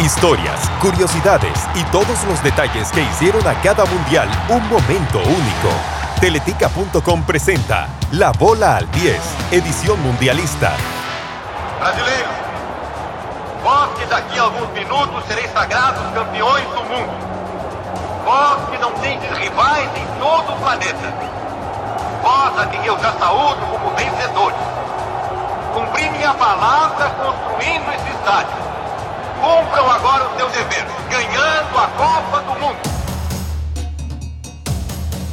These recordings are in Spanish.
Historias, curiosidades y todos los detalles que hicieron a cada mundial un momento único. Teletica.com presenta La Bola al 10, edición mundialista. Brasileiros, vós que daqui a alguns minutos sereis sagrados campeões do mundo. Vós que não tendes rivais em todo o planeta. Vós a quem eu já saúdo como vencedores. Cumpri minha palavra construindo esse estádio. Cumpram Copa do Mundo.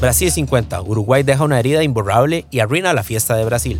Brasil 50. Uruguay deja una herida imborrable y arruina la fiesta de Brasil.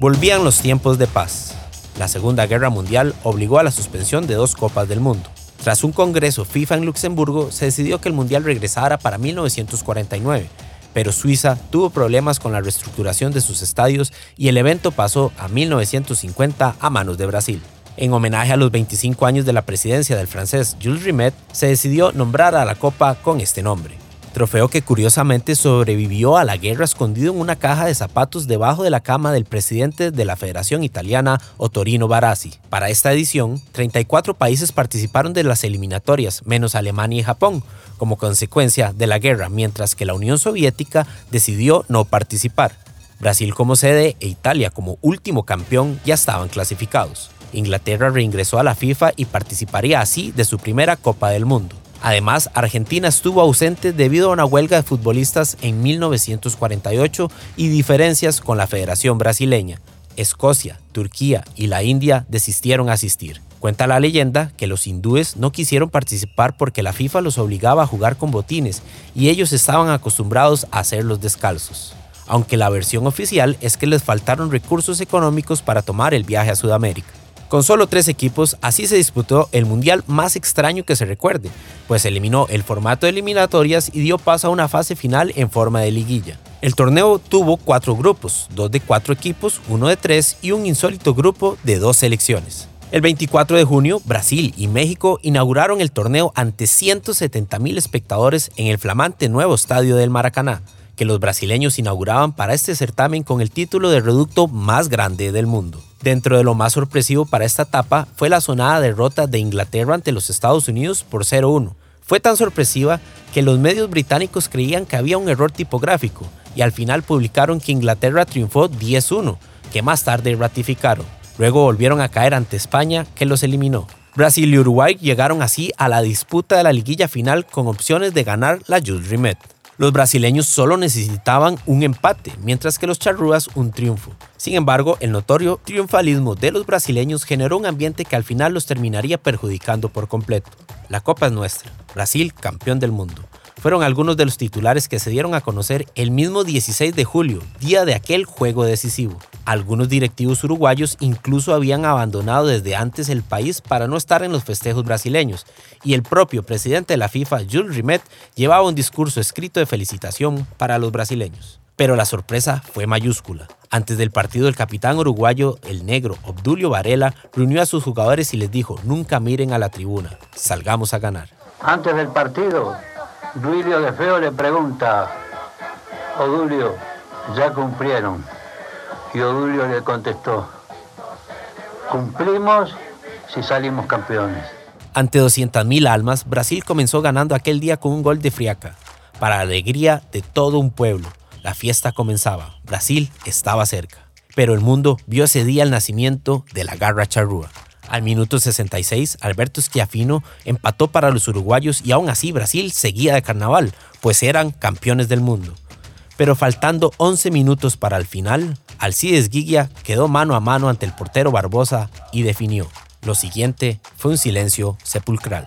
Volvían los tiempos de paz. La Segunda Guerra Mundial obligó a la suspensión de dos Copas del Mundo. Tras un congreso FIFA en Luxemburgo, se decidió que el Mundial regresara para 1949, pero Suiza tuvo problemas con la reestructuración de sus estadios y el evento pasó a 1950 a manos de Brasil. En homenaje a los 25 años de la presidencia del francés Jules Rimet, se decidió nombrar a la Copa con este nombre trofeo que curiosamente sobrevivió a la guerra escondido en una caja de zapatos debajo de la cama del presidente de la Federación Italiana, Ottorino Barassi. Para esta edición, 34 países participaron de las eliminatorias, menos Alemania y Japón, como consecuencia de la guerra, mientras que la Unión Soviética decidió no participar. Brasil como sede e Italia como último campeón ya estaban clasificados. Inglaterra reingresó a la FIFA y participaría así de su primera Copa del Mundo. Además, Argentina estuvo ausente debido a una huelga de futbolistas en 1948 y diferencias con la Federación Brasileña. Escocia, Turquía y la India desistieron a asistir. Cuenta la leyenda que los hindúes no quisieron participar porque la FIFA los obligaba a jugar con botines y ellos estaban acostumbrados a hacerlos descalzos. Aunque la versión oficial es que les faltaron recursos económicos para tomar el viaje a Sudamérica. Con solo tres equipos, así se disputó el mundial más extraño que se recuerde, pues eliminó el formato de eliminatorias y dio paso a una fase final en forma de liguilla. El torneo tuvo cuatro grupos, dos de cuatro equipos, uno de tres y un insólito grupo de dos selecciones. El 24 de junio, Brasil y México inauguraron el torneo ante 170.000 espectadores en el flamante nuevo estadio del Maracaná, que los brasileños inauguraban para este certamen con el título de reducto más grande del mundo. Dentro de lo más sorpresivo para esta etapa fue la sonada derrota de Inglaterra ante los Estados Unidos por 0-1. Fue tan sorpresiva que los medios británicos creían que había un error tipográfico y al final publicaron que Inglaterra triunfó 10-1, que más tarde ratificaron. Luego volvieron a caer ante España, que los eliminó. Brasil y Uruguay llegaron así a la disputa de la liguilla final con opciones de ganar la Jules Rimet. Los brasileños solo necesitaban un empate, mientras que los charrúas un triunfo. Sin embargo, el notorio triunfalismo de los brasileños generó un ambiente que al final los terminaría perjudicando por completo. La Copa es nuestra, Brasil campeón del mundo fueron algunos de los titulares que se dieron a conocer el mismo 16 de julio, día de aquel juego decisivo. Algunos directivos uruguayos incluso habían abandonado desde antes el país para no estar en los festejos brasileños, y el propio presidente de la FIFA, Jules Rimet, llevaba un discurso escrito de felicitación para los brasileños. Pero la sorpresa fue mayúscula. Antes del partido, el capitán uruguayo, el negro Obdulio Varela, reunió a sus jugadores y les dijo, nunca miren a la tribuna, salgamos a ganar. Antes del partido, Duilio de Feo le pregunta, Odulio, ya cumplieron. Y Odulio le contestó, cumplimos si salimos campeones. Ante 200.000 almas, Brasil comenzó ganando aquel día con un gol de Friaca. Para alegría de todo un pueblo, la fiesta comenzaba. Brasil estaba cerca. Pero el mundo vio ese día el nacimiento de la garra charrúa. Al minuto 66, Alberto Schiaffino empató para los uruguayos y aún así Brasil seguía de carnaval, pues eran campeones del mundo. Pero faltando 11 minutos para el final, Alcides Guiglia quedó mano a mano ante el portero Barbosa y definió. Lo siguiente fue un silencio sepulcral.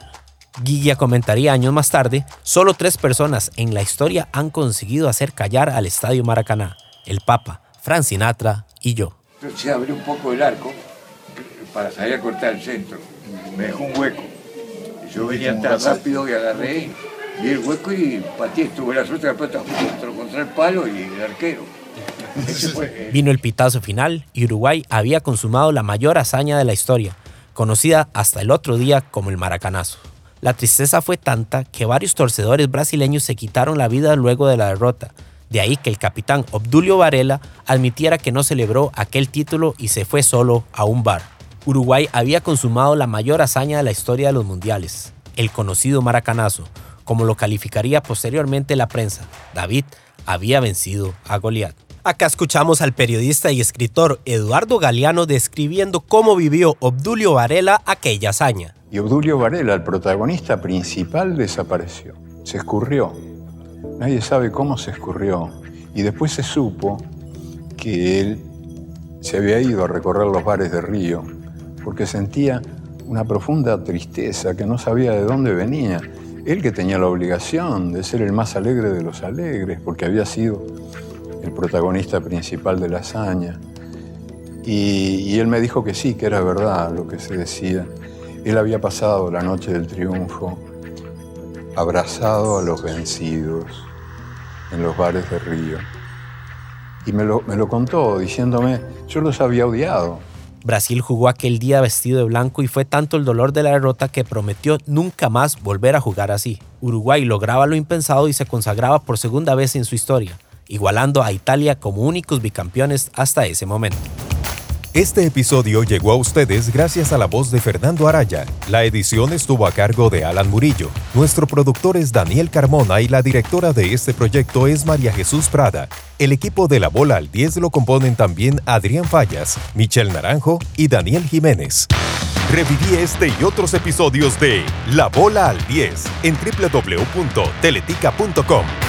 Guiglia comentaría años más tarde, solo tres personas en la historia han conseguido hacer callar al Estadio Maracaná, el Papa, Frank Sinatra y yo. Se abrió un poco el arco para salir a cortar el centro. Me dejó un hueco. Yo venía tan rápido y agarré y el hueco y pateé. Tuve la suerte de la pelota contra, contra el palo y el arquero. Eh, Vino el pitazo final y Uruguay había consumado la mayor hazaña de la historia, conocida hasta el otro día como el Maracanazo. La tristeza fue tanta que varios torcedores brasileños se quitaron la vida luego de la derrota. De ahí que el capitán Obdulio Varela admitiera que no celebró aquel título y se fue solo a un bar. Uruguay había consumado la mayor hazaña de la historia de los mundiales, el conocido maracanazo, como lo calificaría posteriormente la prensa. David había vencido a Goliat. Acá escuchamos al periodista y escritor Eduardo Galeano describiendo cómo vivió Obdulio Varela aquella hazaña. Y Obdulio Varela, el protagonista principal, desapareció. Se escurrió. Nadie sabe cómo se escurrió. Y después se supo que él se había ido a recorrer los bares de Río porque sentía una profunda tristeza que no sabía de dónde venía. Él que tenía la obligación de ser el más alegre de los alegres, porque había sido el protagonista principal de la hazaña. Y, él me dijo que sí, que era verdad lo que se decía. Él había pasado la noche del triunfo abrazado a los vencidos en los bares de Río. Y me lo, me lo contó diciéndome, yo los había odiado, Brasil jugó aquel día vestido de blanco y fue tanto el dolor de la derrota que prometió nunca más volver a jugar así. Uruguay lograba lo impensado y se consagraba por segunda vez en su historia, igualando a Italia como únicos bicampeones hasta ese momento. Este episodio llegó a ustedes gracias a la voz de Fernando Araya. La edición estuvo a cargo de Alan Murillo. Nuestro productor es Daniel Carmona y la directora de este proyecto es María Jesús Prada. El equipo de La Bola al 10 lo componen también Adrián Fallas, Michelle Naranjo y Daniel Jiménez. Reviví este y otros episodios de La Bola al 10 en www.teletica.com.